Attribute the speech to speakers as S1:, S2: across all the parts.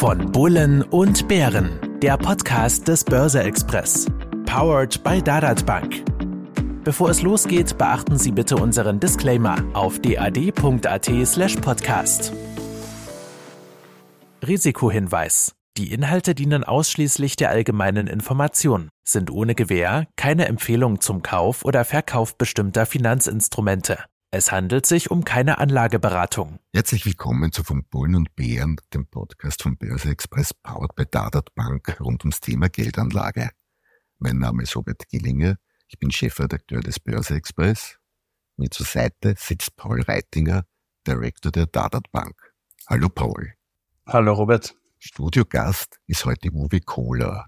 S1: Von Bullen und Bären, der Podcast des Börse Express. Powered by Dadat Bank. Bevor es losgeht, beachten Sie bitte unseren Disclaimer auf dad.at/slash podcast. Risikohinweis. Die Inhalte dienen ausschließlich der allgemeinen Information, sind ohne Gewähr keine Empfehlung zum Kauf oder Verkauf bestimmter Finanzinstrumente. Es handelt sich um keine Anlageberatung.
S2: Herzlich willkommen zu Von Bullen und Bären, dem Podcast von Börse Express powered by Dadat Bank rund ums Thema Geldanlage. Mein Name ist Robert Gillinger, ich bin Chefredakteur des Börse Express. Mir zur Seite sitzt Paul Reitinger, Director der Dadat Bank. Hallo Paul.
S3: Hallo Robert.
S2: Studiogast ist heute Uwe Kohler,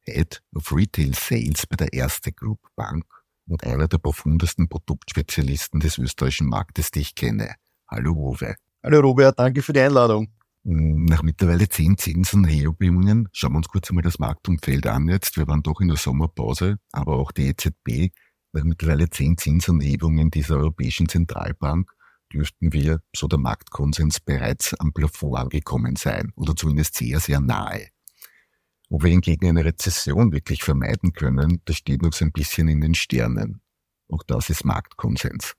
S2: Head of Retail Sales bei der Erste Group Bank und einer der profundesten Produktspezialisten des österreichischen Marktes, die ich kenne. Hallo Uwe.
S3: Hallo Robert, danke für die Einladung.
S2: Hm, nach mittlerweile zehn Zinsenhebungen schauen wir uns kurz einmal das Marktumfeld an jetzt. Wir waren doch in der Sommerpause, aber auch die EZB, nach mittlerweile zehn Zinsanhebungen dieser Europäischen Zentralbank, dürften wir, so der Marktkonsens, bereits am Plafond angekommen sein oder zumindest sehr, sehr nahe. Ob wir hingegen eine Rezession wirklich vermeiden können, das steht noch so ein bisschen in den Sternen. Auch das ist Marktkonsens.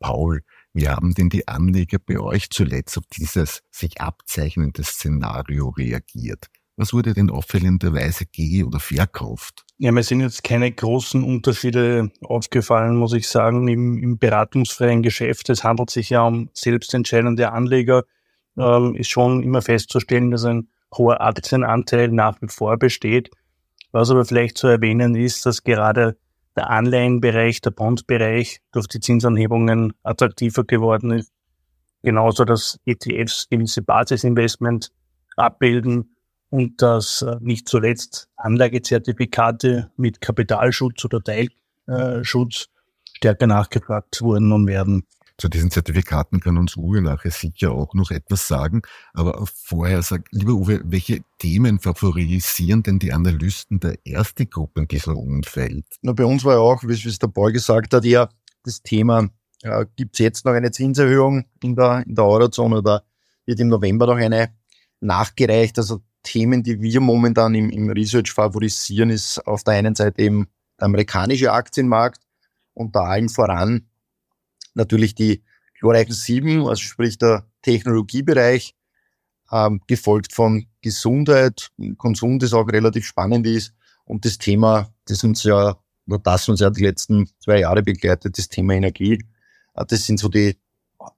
S2: Paul, wie haben denn die Anleger bei euch zuletzt auf dieses sich abzeichnende Szenario reagiert? Was wurde denn auffällenderweise ge- oder verkauft?
S3: Ja, mir sind jetzt keine großen Unterschiede aufgefallen, muss ich sagen, im, im beratungsfreien Geschäft. Es handelt sich ja um selbstentscheidende Anleger. Ähm, ist schon immer festzustellen, dass ein hoher Aktienanteil nach wie vor besteht. Was aber vielleicht zu erwähnen ist, dass gerade der Anleihenbereich, der Bondbereich durch die Zinsanhebungen attraktiver geworden ist. Genauso, dass ETFs gewisse Basisinvestment abbilden und dass äh, nicht zuletzt Anlagezertifikate mit Kapitalschutz oder Teilschutz stärker nachgefragt wurden und werden.
S2: Zu diesen Zertifikaten kann uns Uwe nachher sicher auch noch etwas sagen. Aber vorher sag, lieber Uwe, welche Themen favorisieren denn die Analysten der erste Gruppe in diesem Umfeld?
S4: Na, bei uns war ja auch, wie es der Paul gesagt hat, ja das Thema, äh, gibt es jetzt noch eine Zinserhöhung in der, in der Eurozone oder wird im November noch eine nachgereicht? Also Themen, die wir momentan im, im Research favorisieren, ist auf der einen Seite eben der amerikanische Aktienmarkt und da allen voran natürlich die glorreichen sieben, also sprich der Technologiebereich, ähm, gefolgt von Gesundheit, Konsum, das auch relativ spannend ist und das Thema, das uns ja, oder das uns ja die letzten zwei Jahre begleitet, das Thema Energie, äh, das sind so die,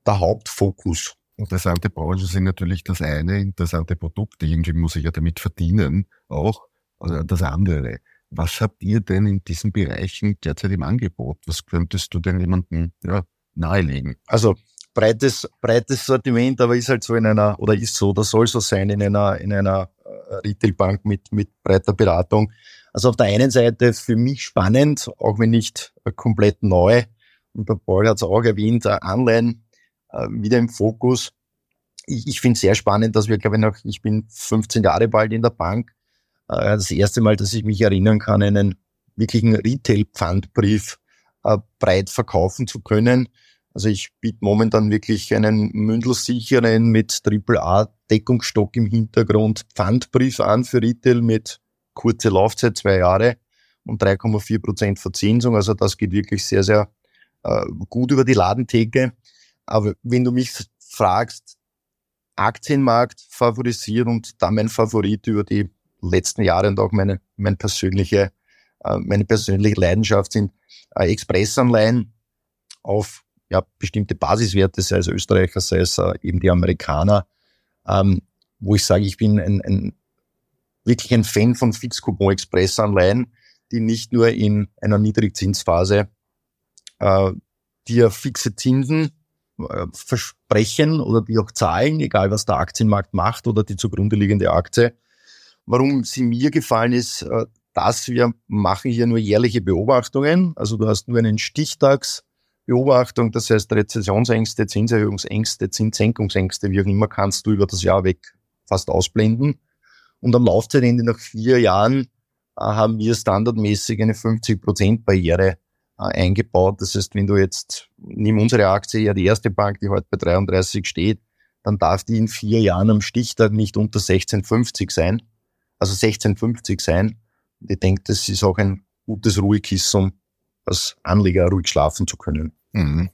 S4: der Hauptfokus.
S2: Interessante Branchen sind natürlich das eine, interessante Produkte, irgendwie muss ich ja damit verdienen, auch, das andere. Was habt ihr denn in diesen Bereichen derzeit im Angebot? Was könntest du denn jemandem ja, nahelegen?
S4: Also breites, breites Sortiment, aber ist halt so in einer, oder ist so, oder soll so sein in einer, in einer äh, Retailbank mit, mit breiter Beratung. Also auf der einen Seite für mich spannend, auch wenn nicht äh, komplett neu. Und der Paul hat es auch erwähnt, Anleihen äh, wieder im Fokus. Ich, ich finde es sehr spannend, dass wir, glaube ich, noch, ich bin 15 Jahre bald in der Bank. Das erste Mal, dass ich mich erinnern kann, einen wirklichen Retail-Pfandbrief breit verkaufen zu können. Also ich biete momentan wirklich einen mündelsicheren mit AAA Deckungsstock im Hintergrund Pfandbrief an für Retail mit kurze Laufzeit, zwei Jahre und 3,4 Prozent Verzinsung. Also das geht wirklich sehr, sehr äh, gut über die Ladentheke. Aber wenn du mich fragst, Aktienmarkt favorisiert und da mein Favorit über die letzten Jahre und auch meine, meine persönliche, äh, meine persönliche Leidenschaft sind äh, Expressanleihen auf ja, bestimmte Basiswerte, sei es Österreicher, sei es äh, eben die Amerikaner, ähm, wo ich sage, ich bin ein, ein, wirklich ein Fan von Fixcoupon-Expressanleihen, die nicht nur in einer Niedrigzinsphase äh, dir fixe Zinsen äh, versprechen oder die auch zahlen, egal was der Aktienmarkt macht oder die zugrunde liegende Aktie. Warum sie mir gefallen ist, äh, dass wir machen hier nur jährliche Beobachtungen. Also du hast nur einen Stichtags Beobachtung, das heißt Rezessionsängste, Zinserhöhungsängste, Zinssenkungsängste, wie auch immer, kannst du über das Jahr weg fast ausblenden. Und am Laufzeitende nach vier Jahren äh, haben wir standardmäßig eine 50%-Barriere äh, eingebaut. Das heißt, wenn du jetzt, nimm unsere Aktie, ja die erste Bank, die heute bei 33 steht, dann darf die in vier Jahren am Stichtag nicht unter 16,50 sein, also 16,50 sein. Ich denke, das ist auch ein gutes Ruhekissen, als Anleger ruhig schlafen zu können.
S2: Mhm.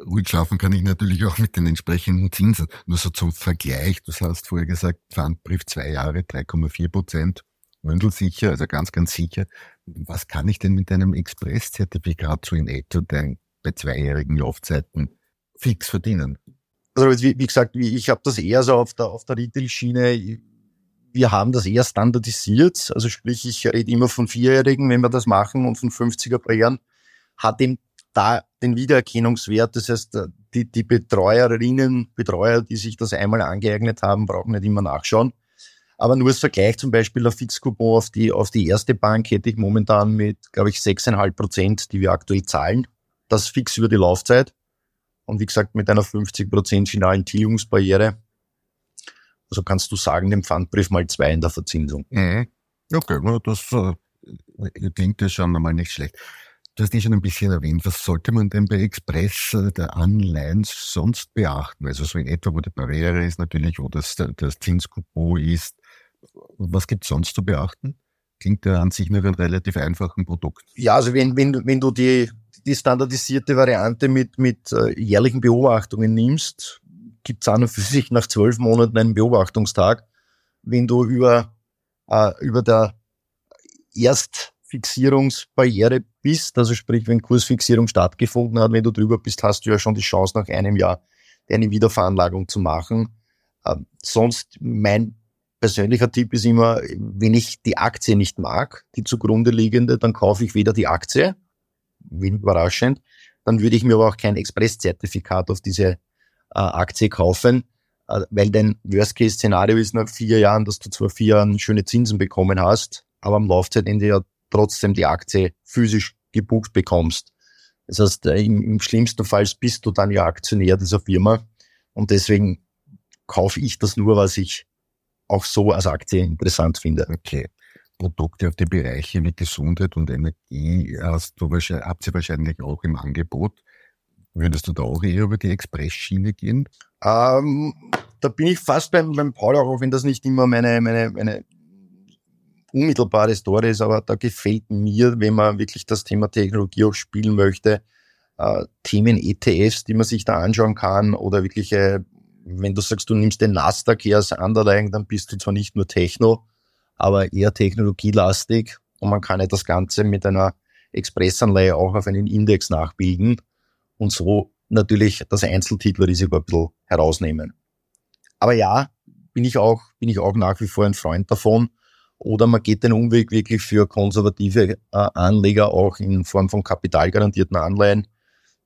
S2: Ruhig schlafen kann ich natürlich auch mit den entsprechenden Zinsen. Nur so zum Vergleich, du hast vorher gesagt, Pfandbrief zwei Jahre, 3,4 Prozent, sicher, also ganz, ganz sicher. Was kann ich denn mit einem Express-Zertifikat so in etwa bei zweijährigen Laufzeiten fix verdienen?
S4: Also wie, wie gesagt, ich habe das eher so auf der, auf der Retail-Schiene. Wir haben das eher standardisiert. Also sprich, ich rede immer von Vierjährigen, wenn wir das machen und von 50er Playern hat eben da den Wiedererkennungswert. Das heißt, die, die Betreuerinnen, Betreuer, die sich das einmal angeeignet haben, brauchen nicht immer nachschauen. Aber nur als Vergleich zum Beispiel der Fixcoupon auf die, auf die erste Bank hätte ich momentan mit, glaube ich, 6,5 Prozent, die wir aktuell zahlen. Das fix über die Laufzeit. Und wie gesagt, mit einer 50 Prozent finalen Tilgungsbarriere. Also kannst du sagen, den Pfandbrief mal zwei in der Verzinsung.
S2: Mhm. Okay, das äh, klingt ja schon einmal nicht schlecht. Du hast eh schon ein bisschen erwähnt, was sollte man denn bei Express äh, der Anleihen sonst beachten? Also so in etwa, wo die Barriere ist natürlich, wo das, das Zinskupon ist. Was gibt's sonst zu beachten? Klingt ja an sich nach einem relativ einfachen Produkt.
S4: Ja, also wenn, wenn, wenn du die, die standardisierte Variante mit, mit äh, jährlichen Beobachtungen nimmst, gibt's an und für sich nach zwölf Monaten einen Beobachtungstag. Wenn du über, äh, über der Erstfixierungsbarriere bist, also sprich, wenn Kursfixierung stattgefunden hat, wenn du drüber bist, hast du ja schon die Chance, nach einem Jahr deine Wiederveranlagung zu machen. Ähm, sonst mein persönlicher Tipp ist immer, wenn ich die Aktie nicht mag, die zugrunde liegende, dann kaufe ich weder die Aktie, wenig überraschend, dann würde ich mir aber auch kein Express-Zertifikat auf diese äh, Aktie kaufen, äh, weil dein Worst-Case-Szenario ist nach vier Jahren, dass du zwar vier Jahren schöne Zinsen bekommen hast, aber am Laufzeitende ja trotzdem die Aktie physisch gebucht bekommst. Das heißt, im, im schlimmsten Fall bist du dann ja Aktionär dieser Firma und deswegen kaufe ich das nur, was ich auch so als Aktie interessant finde.
S2: Okay. Produkte auf die Bereiche wie Gesundheit und Energie hast du wahrscheinlich, habt ihr wahrscheinlich auch im Angebot. Würdest du da auch eher über die Express-Schiene gehen?
S4: Ähm, da bin ich fast beim, beim Paul, auch wenn das nicht immer meine, meine, meine unmittelbare Story ist, aber da gefällt mir, wenn man wirklich das Thema Technologie auch spielen möchte, äh, Themen ETFs, die man sich da anschauen kann oder wirkliche, wenn du sagst, du nimmst den Nasdaq hier als Underlying, dann bist du zwar nicht nur Techno, aber eher technologielastig und man kann ja das Ganze mit einer Expressanleihe auch auf einen Index nachbilden und so natürlich das Einzeltitelrisiko ein bisschen herausnehmen. Aber ja, bin ich auch, bin ich auch nach wie vor ein Freund davon, oder man geht den Umweg wirklich für konservative äh, Anleger auch in Form von kapitalgarantierten Anleihen,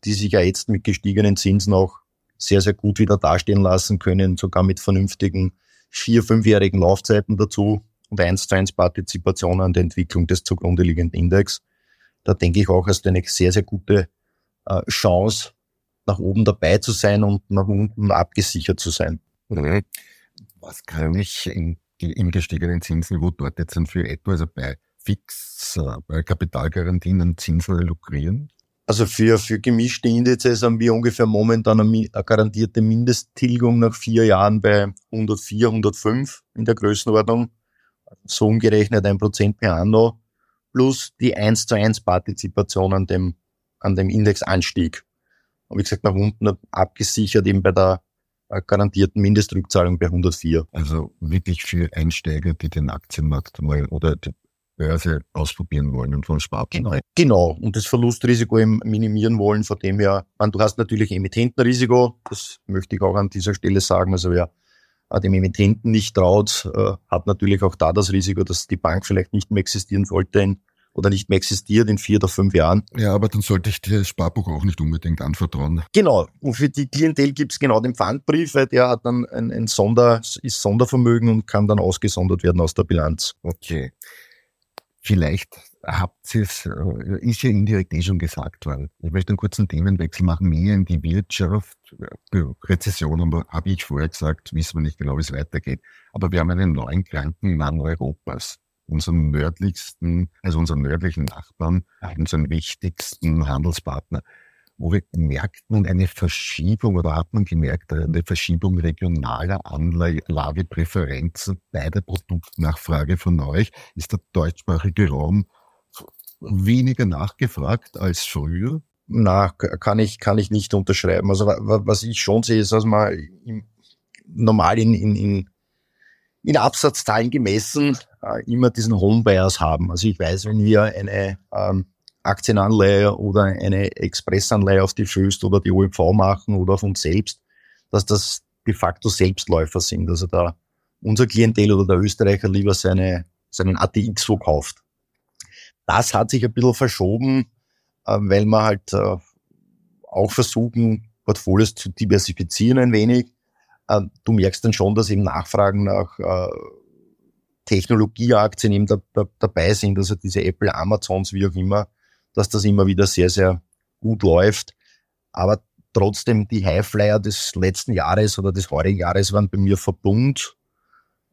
S4: die sich ja jetzt mit gestiegenen Zinsen auch sehr, sehr gut wieder dastehen lassen können, sogar mit vernünftigen vier-, fünfjährigen Laufzeiten dazu und eins zu eins Partizipation an der Entwicklung des zugrunde liegenden Index. Da denke ich auch, hast du eine sehr, sehr gute äh, Chance, nach oben dabei zu sein und nach unten abgesichert zu sein.
S2: Was kann ich in im gestiegenen Zinsniveau dort jetzt für etwa, also bei Fix, äh, bei Kapitalgarantien einen Zinsen lukrieren?
S4: Also für, für gemischte Indizes haben wir ungefähr momentan eine, eine garantierte Mindesttilgung nach vier Jahren bei 104, 105 in der Größenordnung. So umgerechnet ein Prozent per anno plus die 1 zu 1 Partizipation an dem, an dem Indexanstieg. Und wie gesagt, nach unten abgesichert eben bei der garantierten Mindestrückzahlung bei 104.
S2: Also wirklich für Einsteiger, die den Aktienmarkt mal oder die Börse ausprobieren wollen und von Sparplan.
S4: Genau. genau. Und das Verlustrisiko eben minimieren wollen, von dem her, man, du hast natürlich Emittentenrisiko, das möchte ich auch an dieser Stelle sagen. Also wer dem Emittenten nicht traut, äh, hat natürlich auch da das Risiko, dass die Bank vielleicht nicht mehr existieren sollte in oder nicht mehr existiert in vier oder fünf Jahren.
S2: Ja, aber dann sollte ich das Sparbuch auch nicht unbedingt anvertrauen.
S4: Genau. Und für die Klientel gibt es genau den Pfandbrief, weil der hat dann ein, ein Sonder, ist Sondervermögen und kann dann ausgesondert werden aus der Bilanz.
S2: Okay. Vielleicht habt ihr es, äh, ist ja indirekt eh schon gesagt worden. Ich möchte einen kurzen Themenwechsel machen, mehr in die Wirtschaft. Rezession habe ich vorher gesagt, wissen wir nicht genau, wie es weitergeht. Aber wir haben einen neuen kranken Mann Europas unseren nördlichsten, also unseren nördlichen Nachbarn, unseren wichtigsten Handelspartner. wo merkt man eine Verschiebung oder hat man gemerkt, eine Verschiebung regionaler Anlagepräferenzen bei der Produktnachfrage von euch? Ist der deutschsprachige Raum weniger nachgefragt als früher?
S4: Na, kann ich, kann ich nicht unterschreiben. Also was ich schon sehe, ist, dass man im, normal in, in, in, in Absatzzahlen gemessen äh, immer diesen Homebuyers haben. Also ich weiß, wenn wir eine ähm, Aktienanleihe oder eine Expressanleihe auf die Föst oder die OEV machen oder auf uns selbst, dass das de facto Selbstläufer sind. Also da unser Klientel oder der Österreicher lieber seine, seinen ATX so kauft. Das hat sich ein bisschen verschoben, äh, weil wir halt äh, auch versuchen, Portfolios zu diversifizieren ein wenig. Äh, du merkst dann schon, dass eben Nachfragen nach Technologieaktien eben da, da, dabei sind, also diese Apple, Amazons, wie auch immer, dass das immer wieder sehr, sehr gut läuft. Aber trotzdem die Highflyer des letzten Jahres oder des heurigen Jahres waren bei mir Verbund,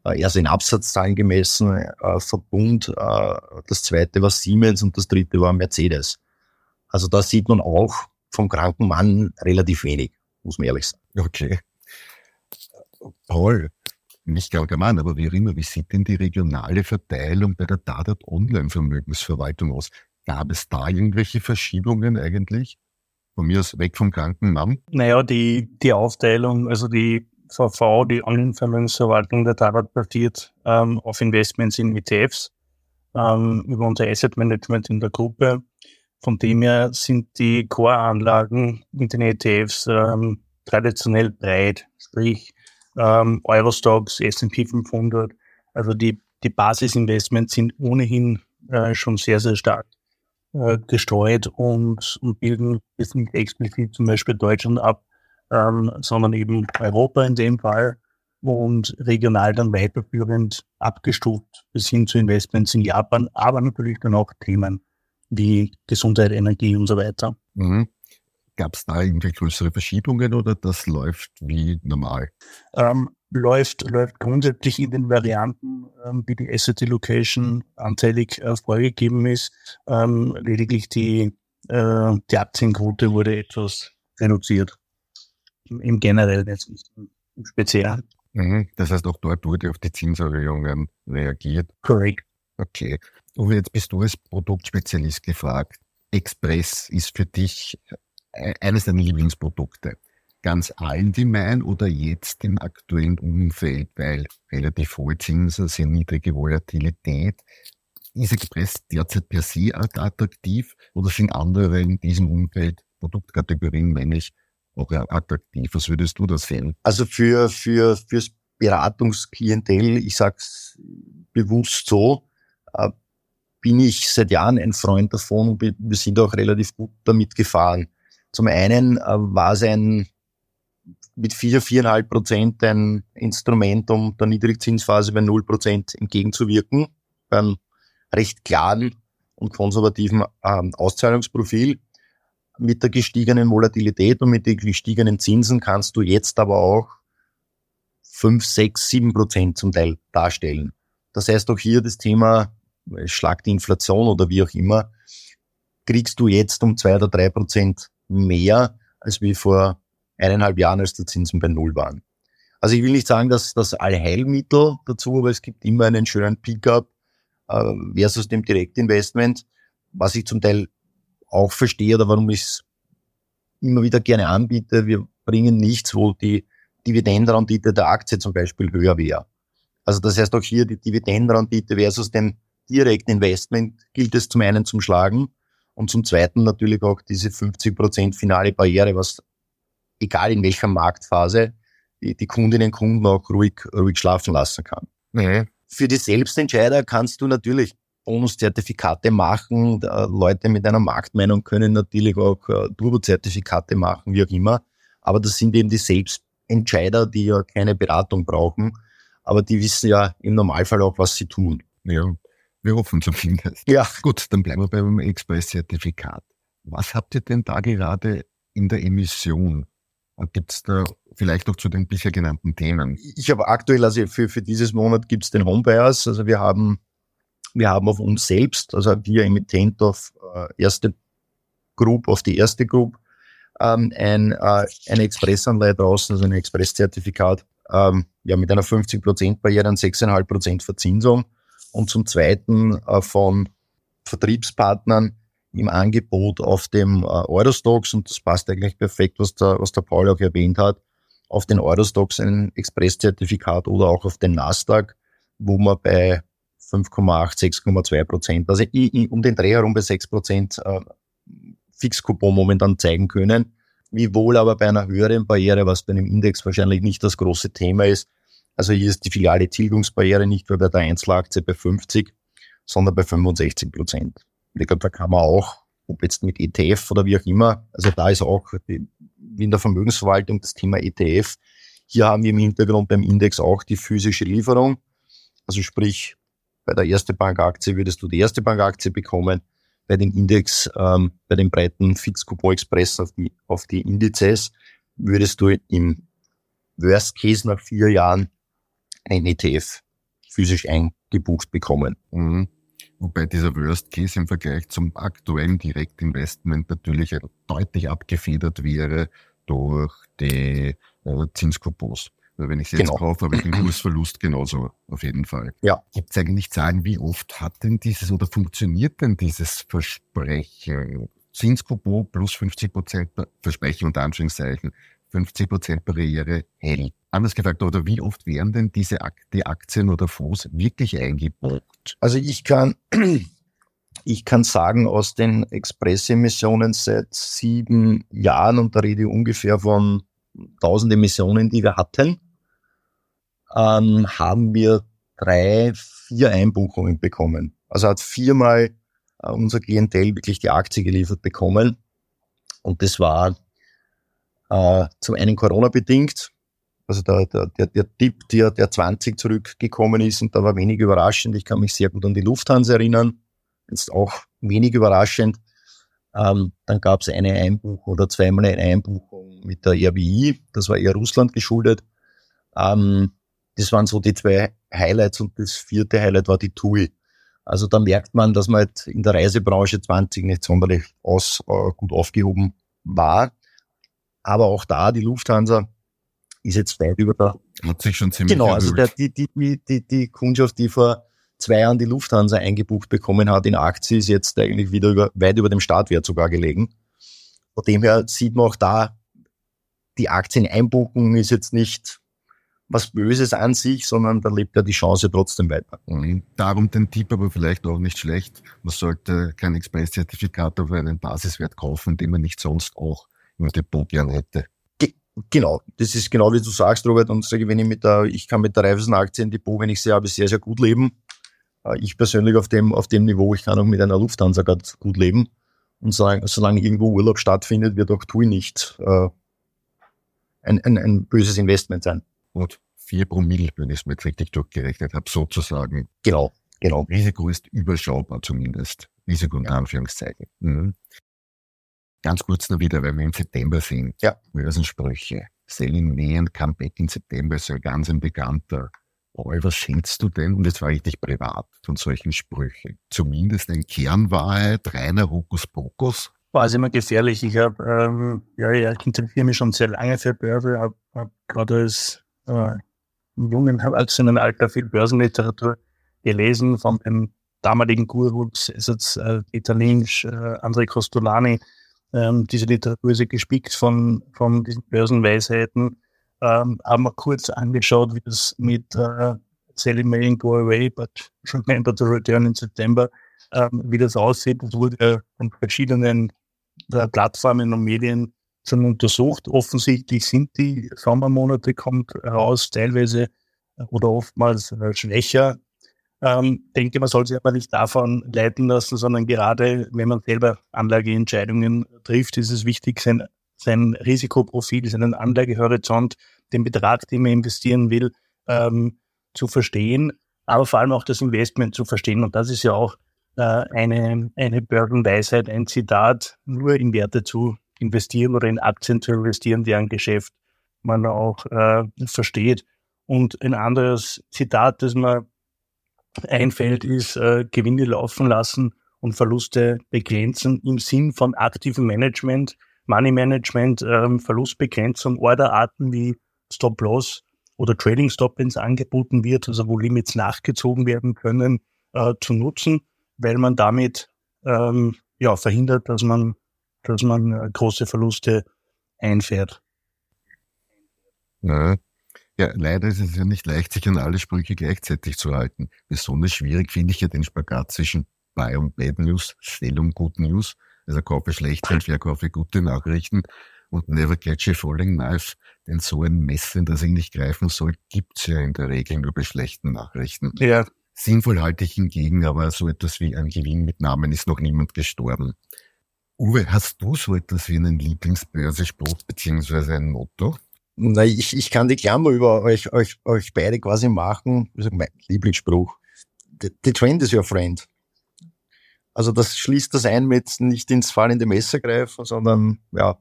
S4: äh, erst in Absatzzahlen gemessen, äh, Verbund, äh, das zweite war Siemens und das dritte war Mercedes. Also da sieht man auch vom kranken Mann relativ wenig, muss man ehrlich sagen.
S2: Okay. Paul, nicht allgemein, aber wie immer, wie sieht denn die regionale Verteilung bei der Dadat Online Vermögensverwaltung aus? Gab es da irgendwelche Verschiebungen eigentlich? Von mir aus weg vom kranken Mann?
S3: Naja, die, die Aufteilung, also die VV, die Online-Vermögensverwaltung der Tarat basiert ähm, auf Investments in ETFs ähm, über unser Asset Management in der Gruppe. Von dem her sind die Core-Anlagen mit den ETFs ähm, traditionell breit, sprich ähm, Eurostocks, S&P 500. Also die, die Basisinvestments sind ohnehin äh, schon sehr, sehr stark äh, gestreut und, und bilden jetzt nicht explizit zum Beispiel Deutschland ab, ähm, sondern eben Europa in dem Fall und regional dann weiterführend abgestuft bis hin zu Investments in Japan, aber natürlich dann auch Themen wie Gesundheit, Energie und so weiter. Mhm.
S2: Gab es da irgendwie größere Verschiebungen oder das läuft wie normal?
S3: Ähm, läuft, läuft grundsätzlich in den Varianten, ähm, wie die Asset Location anteilig äh, vorgegeben ist. Ähm, lediglich die, äh, die Aktienquote wurde etwas reduziert. Im, im generell, jetzt nicht im Speziellen.
S2: Mhm. Das heißt, auch dort wurde auf die Zinserhöhungen reagiert.
S3: Korrekt.
S2: Okay. Uwe, jetzt bist du als Produktspezialist gefragt. Express ist für dich eines deiner Lieblingsprodukte ganz allgemein oder jetzt im aktuellen Umfeld, weil relativ hohe Zinsen, sehr niedrige Volatilität. Ist Express derzeit per se attraktiv oder sind andere in diesem Umfeld Produktkategorien, männlich auch attraktiv? Was würdest du da sehen?
S4: Also für, für, fürs Beratungsklientel, ich sag's bewusst so, äh, bin ich seit Jahren ein Freund davon und wir sind auch relativ gut damit gefahren. Zum einen äh, war es ein mit vier, viereinhalb Prozent ein Instrument, um der Niedrigzinsphase bei null Prozent entgegenzuwirken, beim recht klaren und konservativen ähm, Auszahlungsprofil. Mit der gestiegenen Volatilität und mit den gestiegenen Zinsen kannst du jetzt aber auch fünf, sechs, sieben Prozent zum Teil darstellen. Das heißt auch hier das Thema, Schlag die Inflation oder wie auch immer, kriegst du jetzt um zwei oder drei Prozent mehr als wie vor eineinhalb Jahren, als die Zinsen bei Null waren. Also ich will nicht sagen, dass das Allheilmittel dazu, aber es gibt immer einen schönen Pickup äh, versus dem Direktinvestment, was ich zum Teil auch verstehe oder warum ich es immer wieder gerne anbiete. Wir bringen nichts, wo die Dividendenrendite der Aktie zum Beispiel höher wäre. Also das heißt auch hier die Dividendenrendite versus dem direkten Investment gilt es zum einen zum Schlagen und zum zweiten natürlich auch diese 50% finale Barriere, was egal in welcher Marktphase, die, die Kundinnen und Kunden auch ruhig, ruhig schlafen lassen kann. Mhm. Für die Selbstentscheider kannst du natürlich Bonuszertifikate machen. Leute mit einer Marktmeinung können natürlich auch äh, Turbo-Zertifikate machen, wie auch immer. Aber das sind eben die Selbstentscheider, die ja keine Beratung brauchen. Aber die wissen ja im Normalfall auch, was sie tun.
S2: Ja, wir hoffen zumindest. Ja. Gut, dann bleiben wir beim Express-Zertifikat. Was habt ihr denn da gerade in der Emission? Gibt es da vielleicht noch zu den bisher genannten Themen?
S4: Ich habe aktuell, also für, für dieses Monat gibt es den Homebuyers. Also wir haben, wir haben auf uns selbst, also wir Emittent auf äh, erste Group, auf die erste Group, ähm, ein, äh, eine Expressanleihe draußen, also ein Expresszertifikat, ähm, ja, mit einer 50%-Barriere und 6,5% Verzinsung. Und zum Zweiten äh, von Vertriebspartnern im Angebot auf dem äh, Eurostox, und das passt eigentlich perfekt, was der, was der Paul auch erwähnt hat, auf den Eurostox ein Expresszertifikat oder auch auf den Nasdaq, wo man bei 5,8, 6,2 Prozent, also um den Dreh herum bei 6 Prozent äh, Fixcoupon momentan zeigen können. Wiewohl aber bei einer höheren Barriere, was bei einem Index wahrscheinlich nicht das große Thema ist. Also hier ist die filiale Tilgungsbarriere nicht mehr bei der Einzelaktie bei 50, sondern bei 65 Prozent. Ich glaube, da kann man auch, ob jetzt mit ETF oder wie auch immer, also da ist auch die, wie in der Vermögensverwaltung das Thema ETF. Hier haben wir im Hintergrund beim Index auch die physische Lieferung. Also sprich, bei der erste Bankaktie würdest du die erste Bankaktie bekommen. Bei dem Index, ähm, bei dem breiten Fixcoupon Express auf die, auf die Indizes würdest du im Worst Case nach vier Jahren ein ETF physisch eingebucht bekommen.
S2: Mhm. Wobei dieser Worst Case im Vergleich zum aktuellen Direktinvestment natürlich deutlich abgefedert wäre durch die äh, Zinskupons. Weil wenn ich genau. jetzt kaufe, habe ich den Kursverlust genauso auf jeden Fall.
S4: Ja.
S2: Gibt es eigentlich sagen, wie oft hat denn dieses oder funktioniert denn dieses Versprechen? Zinskupon plus 50 Prozent Versprechen unter Anführungszeichen 50 Prozent Barriere hält. Anders gefragt, oder wie oft werden denn diese die Aktien oder Fonds wirklich eingebucht?
S4: Also ich kann, ich kann sagen, aus den Expressemissionen seit sieben Jahren, und da rede ich ungefähr von tausend Emissionen, die wir hatten, ähm, haben wir drei, vier Einbuchungen bekommen. Also hat viermal äh, unser Klientel wirklich die Aktie geliefert bekommen. Und das war äh, zum einen Corona bedingt. Also der, der, der, Tipp, der, der 20 zurückgekommen ist und da war wenig überraschend. Ich kann mich sehr gut an die Lufthansa erinnern. Jetzt auch wenig überraschend. Ähm, dann gab es eine Einbuchung oder zweimal eine Einbuchung mit der RWI. Das war eher Russland geschuldet. Ähm, das waren so die zwei Highlights und das vierte Highlight war die TUI. Also da merkt man, dass man halt in der Reisebranche 20 nicht sonderlich aus, äh, gut aufgehoben war. Aber auch da, die Lufthansa ist jetzt weit über der.
S2: Hat sich schon ziemlich
S4: Genau, also der, die, die, die, die Kundschaft, die vor zwei Jahren die Lufthansa eingebucht bekommen hat in Aktie, ist jetzt eigentlich wieder über, weit über dem Startwert sogar gelegen. Von dem her sieht man auch da, die Aktien einbuchen ist jetzt nicht was Böses an sich, sondern da lebt ja die Chance trotzdem weiter.
S2: Mhm. Darum den Tipp aber vielleicht auch nicht schlecht. Man sollte kein Express-Zertifikat auf einen Basiswert kaufen, den man nicht sonst auch im Depot gern hätte.
S4: Genau, das ist genau wie du sagst, Robert, und sage, wenn ich mit der, ich kann mit der Raiffeisen-Aktie im Depot, wenn ich sie habe, sehr, sehr gut leben. Äh, ich persönlich auf dem, auf dem Niveau, ich kann auch mit einer Lufthansa ganz gut leben. Und sagen, solange irgendwo Urlaub stattfindet, wird auch TUI nicht äh, ein, ein, ein böses Investment sein.
S2: Und vier Promille, wenn ich es mir richtig durchgerechnet habe, sozusagen.
S4: Genau, genau.
S2: Risiko ist überschaubar zumindest. Risiko in Anführungszeichen. Mhm. Ganz kurz noch wieder, weil wir im September sind.
S4: Ja.
S2: Börsensprüche. Selling May and Comeback in September ist ja ganz ein bekannter. Paul, was schätzt du denn, und jetzt war ich dich privat, von solchen Sprüchen? Zumindest ein Kernwahrheit, reiner Hokuspokus?
S3: War es immer gefährlich. Ich habe, ähm, ja, ja, ich interessiere mich schon sehr lange für Börse, habe hab gerade als äh, jungen Erwachsenenalter viel Börsenliteratur gelesen von dem damaligen Guru, ist jetzt äh, Peter Lynch, äh, André Costolani, ähm, diese Literatur ist ja gespickt von, von diesen Börsenweisheiten. Ähm, haben wir kurz angeschaut, wie das mit äh, Selling May Go Away, but remember to return in September, ähm, wie das aussieht. Das wurde von verschiedenen äh, Plattformen und Medien schon untersucht. Offensichtlich sind die Sommermonate, kommt heraus, teilweise oder oftmals äh, schwächer ähm, denke, man soll sich aber nicht davon leiten lassen, sondern gerade wenn man selber Anlageentscheidungen trifft, ist es wichtig, sein, sein Risikoprofil, seinen Anlagehorizont, den Betrag, den man investieren will, ähm, zu verstehen, aber vor allem auch das Investment zu verstehen. Und das ist ja auch äh, eine, eine Börsenweisheit, ein Zitat, nur in Werte zu investieren oder in Aktien zu investieren, deren Geschäft man auch äh, versteht. Und ein anderes Zitat, das man einfällt, ist äh, Gewinne laufen lassen und Verluste begrenzen im Sinn von aktivem Management. Money Management, ähm, Verlustbegrenzung, Orderarten wie Stop-Loss oder Trading Stop, wenn es angeboten wird, also wo Limits nachgezogen werden können, äh, zu nutzen, weil man damit ähm, ja, verhindert, dass man, dass man äh, große Verluste einfährt.
S2: Ja. Ja, leider ist es ja nicht leicht, sich an alle Sprüche gleichzeitig zu halten. Besonders schwierig finde ich ja den Spagat zwischen Buy und Bad News, Sell und Good News, also kaufe schlechte und verkaufe gute Nachrichten und never catch a falling knife. Denn so ein Messer, das ihn nicht greifen soll, gibt's ja in der Regel nur bei schlechten Nachrichten.
S3: Ja.
S2: Sinnvoll halte ich hingegen aber so etwas wie ein Gewinn mit Namen ist noch niemand gestorben. Uwe, hast du so etwas wie einen Lieblingsbörsespruch beziehungsweise ein Motto?
S4: Na, ich, ich kann die Klammer über euch, euch, euch beide quasi machen. Sage, mein Lieblingsspruch. The, the trend is your friend. Also das schließt das ein mit nicht ins fallende Messer greifen, sondern ja,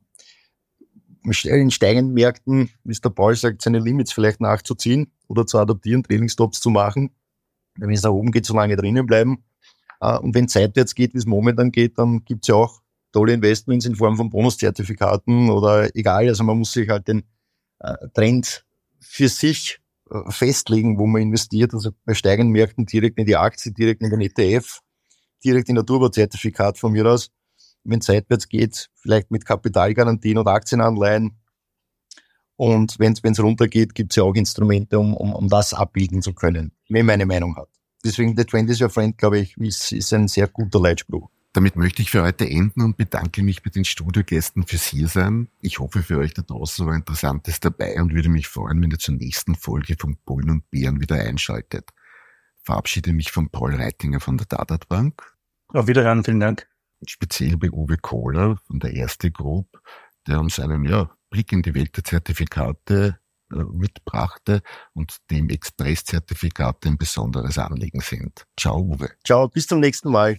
S4: in steigenden Märkten, wie es der Paul sagt, seine Limits vielleicht nachzuziehen oder zu adaptieren, Trainingstops zu machen. Wenn es nach oben geht, so lange drinnen bleiben. Äh, und wenn es seitwärts geht, wie es momentan geht, dann gibt es ja auch tolle Investments in Form von Bonuszertifikaten oder egal. Also man muss sich halt den äh, Trend für sich äh, festlegen, wo man investiert. Also bei steigenden Märkten direkt in die Aktie, direkt in den ETF, direkt in der Turbo-Zertifikat von mir aus. Wenn es seitwärts geht, vielleicht mit Kapitalgarantien und Aktienanleihen. Und wenn es runtergeht, gibt es ja auch Instrumente, um, um, um das abbilden zu können, wenn meine Meinung hat. Deswegen, The Trend is your friend, glaube ich, ist, ist ein sehr guter Leitspruch.
S2: Damit möchte ich für heute enden und bedanke mich bei den Studiogästen fürs Hiersein. Ich hoffe, für euch da draußen war Interessantes dabei und würde mich freuen, wenn ihr zur nächsten Folge von Bullen und Bären wieder einschaltet. Verabschiede mich von Paul Reitinger von der Dadat Bank.
S3: Auf Wiederhören, vielen Dank.
S2: Speziell bei Uwe Kohler von der Erste Group, der uns einen ja, Blick in die Welt der Zertifikate äh, mitbrachte und dem Express-Zertifikate ein besonderes Anliegen sind. Ciao, Uwe.
S4: Ciao, bis zum nächsten Mal.